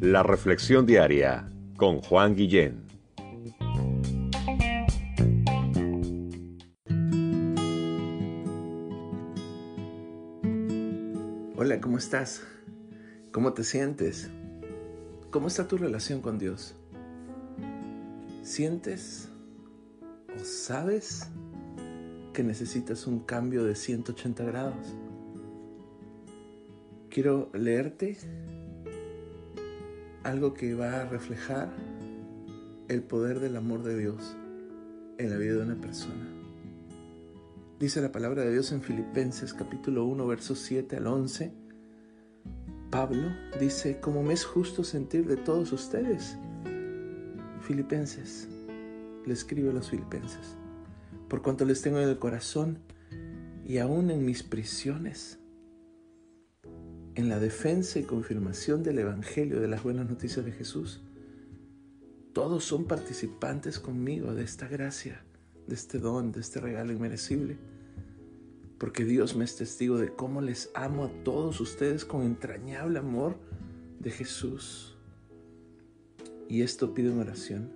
La Reflexión Diaria con Juan Guillén. Hola, ¿cómo estás? ¿Cómo te sientes? ¿Cómo está tu relación con Dios? ¿Sientes o sabes que necesitas un cambio de 180 grados? Quiero leerte algo que va a reflejar el poder del amor de Dios en la vida de una persona. Dice la palabra de Dios en Filipenses capítulo 1 versos 7 al 11. Pablo dice, como me es justo sentir de todos ustedes. Filipenses, le escribe a los filipenses, por cuanto les tengo en el corazón y aún en mis prisiones en la defensa y confirmación del Evangelio, de las buenas noticias de Jesús. Todos son participantes conmigo de esta gracia, de este don, de este regalo inmerecible. Porque Dios me es testigo de cómo les amo a todos ustedes con entrañable amor de Jesús. Y esto pido en oración,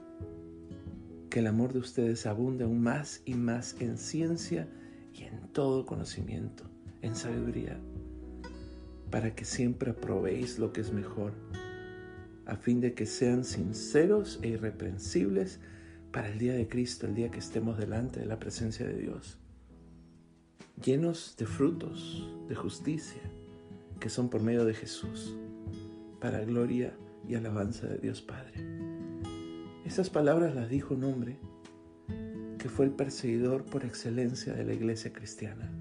que el amor de ustedes abunde aún más y más en ciencia y en todo conocimiento, en sabiduría para que siempre aprobéis lo que es mejor, a fin de que sean sinceros e irreprensibles para el día de Cristo, el día que estemos delante de la presencia de Dios, llenos de frutos de justicia que son por medio de Jesús, para gloria y alabanza de Dios Padre. Esas palabras las dijo un hombre que fue el perseguidor por excelencia de la iglesia cristiana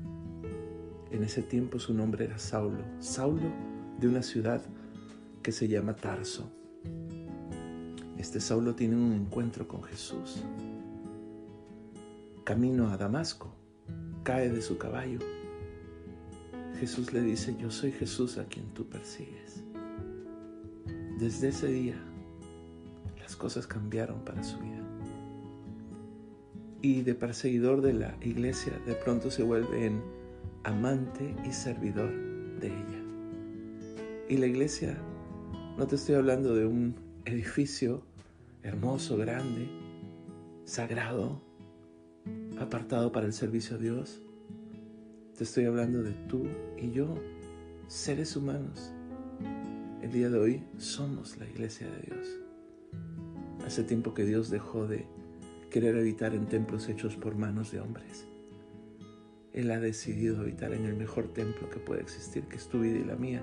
en ese tiempo su nombre era Saulo, Saulo de una ciudad que se llama Tarso. Este Saulo tiene un encuentro con Jesús. Camino a Damasco, cae de su caballo. Jesús le dice, yo soy Jesús a quien tú persigues. Desde ese día, las cosas cambiaron para su vida. Y de perseguidor de la iglesia, de pronto se vuelve en amante y servidor de ella. Y la iglesia, no te estoy hablando de un edificio hermoso, grande, sagrado, apartado para el servicio a Dios. Te estoy hablando de tú y yo, seres humanos. El día de hoy somos la iglesia de Dios. Hace tiempo que Dios dejó de querer habitar en templos hechos por manos de hombres él ha decidido habitar en el mejor templo que puede existir, que es tu vida y la mía.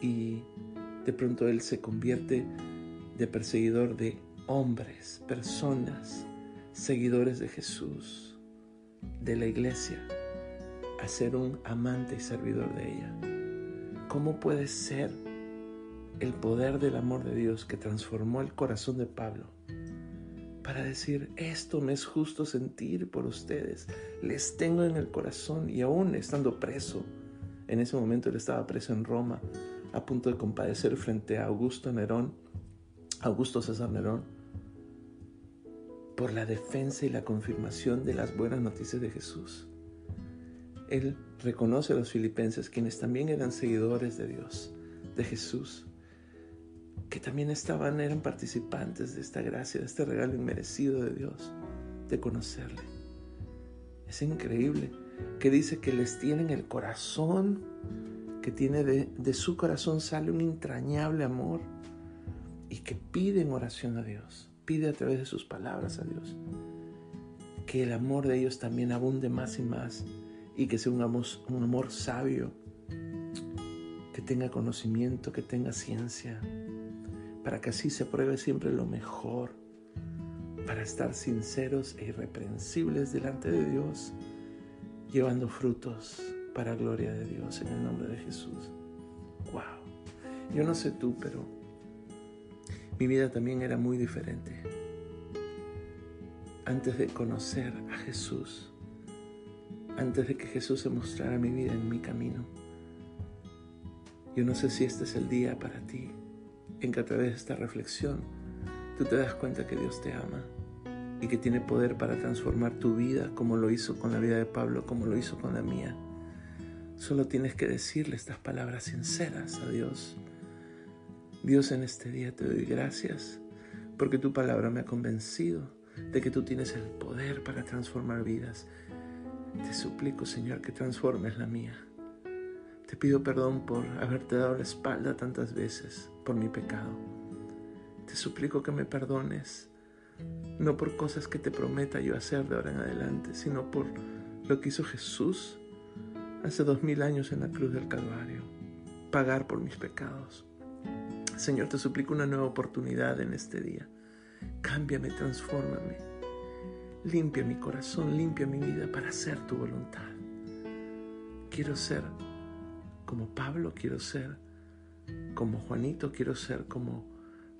Y de pronto Él se convierte de perseguidor de hombres, personas, seguidores de Jesús, de la iglesia, a ser un amante y servidor de ella. ¿Cómo puede ser el poder del amor de Dios que transformó el corazón de Pablo? Para decir, esto me es justo sentir por ustedes, les tengo en el corazón y aún estando preso, en ese momento él estaba preso en Roma, a punto de compadecer frente a Augusto Nerón, Augusto César Nerón, por la defensa y la confirmación de las buenas noticias de Jesús. Él reconoce a los filipenses, quienes también eran seguidores de Dios, de Jesús, que también estaban, eran participantes de esta gracia, de este regalo inmerecido de Dios, de conocerle. Es increíble que dice que les tiene en el corazón, que tiene de, de su corazón sale un entrañable amor y que pide en oración a Dios, pide a través de sus palabras a Dios, que el amor de ellos también abunde más y más y que sea un amor, un amor sabio, que tenga conocimiento, que tenga ciencia, para que así se pruebe siempre lo mejor, para estar sinceros e irreprensibles delante de Dios, llevando frutos para gloria de Dios en el nombre de Jesús. Wow. Yo no sé tú, pero mi vida también era muy diferente. Antes de conocer a Jesús, antes de que Jesús se mostrara mi vida en mi camino, yo no sé si este es el día para ti en que a través de esta reflexión tú te das cuenta que Dios te ama y que tiene poder para transformar tu vida como lo hizo con la vida de Pablo, como lo hizo con la mía. Solo tienes que decirle estas palabras sinceras a Dios. Dios, en este día te doy gracias porque tu palabra me ha convencido de que tú tienes el poder para transformar vidas. Te suplico, Señor, que transformes la mía. Te pido perdón por haberte dado la espalda tantas veces por mi pecado. Te suplico que me perdones, no por cosas que te prometa yo hacer de ahora en adelante, sino por lo que hizo Jesús hace dos mil años en la cruz del Calvario, pagar por mis pecados. Señor, te suplico una nueva oportunidad en este día. Cámbiame, transfórmame. Limpia mi corazón, limpia mi vida para hacer tu voluntad. Quiero ser como Pablo, quiero ser como Juanito, quiero ser como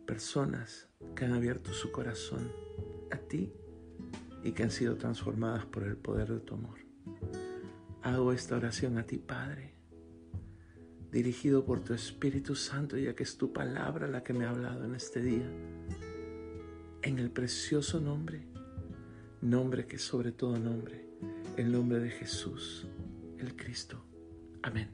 personas que han abierto su corazón a ti y que han sido transformadas por el poder de tu amor hago esta oración a ti, Padre, dirigido por tu Espíritu Santo, ya que es tu palabra la que me ha hablado en este día, en el precioso nombre, nombre que sobre todo nombre, el nombre de Jesús, el Cristo. Amén.